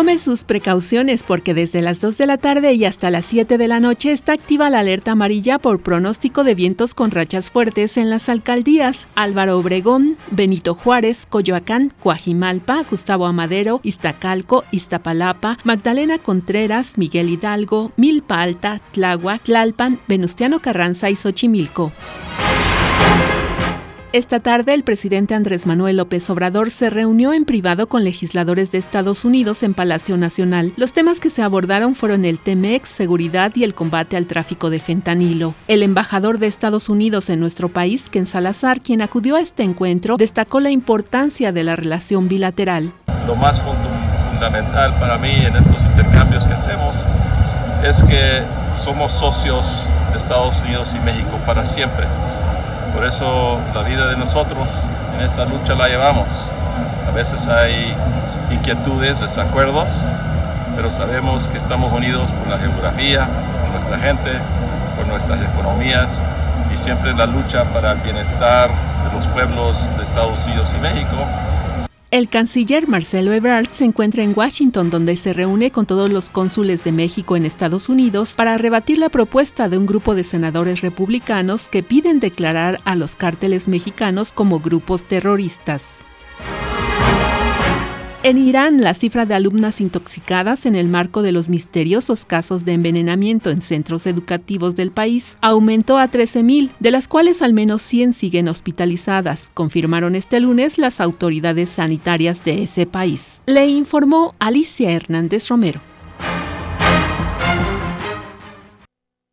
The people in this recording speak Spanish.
Tome sus precauciones porque desde las 2 de la tarde y hasta las 7 de la noche está activa la alerta amarilla por pronóstico de vientos con rachas fuertes en las alcaldías Álvaro Obregón, Benito Juárez, Coyoacán, Coajimalpa, Gustavo Amadero, Iztacalco, Iztapalapa, Magdalena Contreras, Miguel Hidalgo, Milpa Alta, Tláhuac, Tlalpan, Venustiano Carranza y Xochimilco. Esta tarde, el presidente Andrés Manuel López Obrador se reunió en privado con legisladores de Estados Unidos en Palacio Nacional. Los temas que se abordaron fueron el TEMEX, seguridad y el combate al tráfico de fentanilo. El embajador de Estados Unidos en nuestro país, Ken Salazar, quien acudió a este encuentro, destacó la importancia de la relación bilateral. Lo más fund- fundamental para mí en estos intercambios que hacemos es que somos socios de Estados Unidos y México para siempre. Por eso la vida de nosotros en esta lucha la llevamos. A veces hay inquietudes, desacuerdos, pero sabemos que estamos unidos por la geografía, por nuestra gente, por nuestras economías y siempre la lucha para el bienestar de los pueblos de Estados Unidos y México El canciller Marcelo Ebrard se encuentra en Washington, donde se reúne con todos los cónsules de México en Estados Unidos para rebatir la propuesta de un grupo de senadores republicanos que piden declarar a los cárteles mexicanos como grupos terroristas. En Irán, la cifra de alumnas intoxicadas en el marco de los misteriosos casos de envenenamiento en centros educativos del país aumentó a 13.000, de las cuales al menos 100 siguen hospitalizadas, confirmaron este lunes las autoridades sanitarias de ese país. Le informó Alicia Hernández Romero.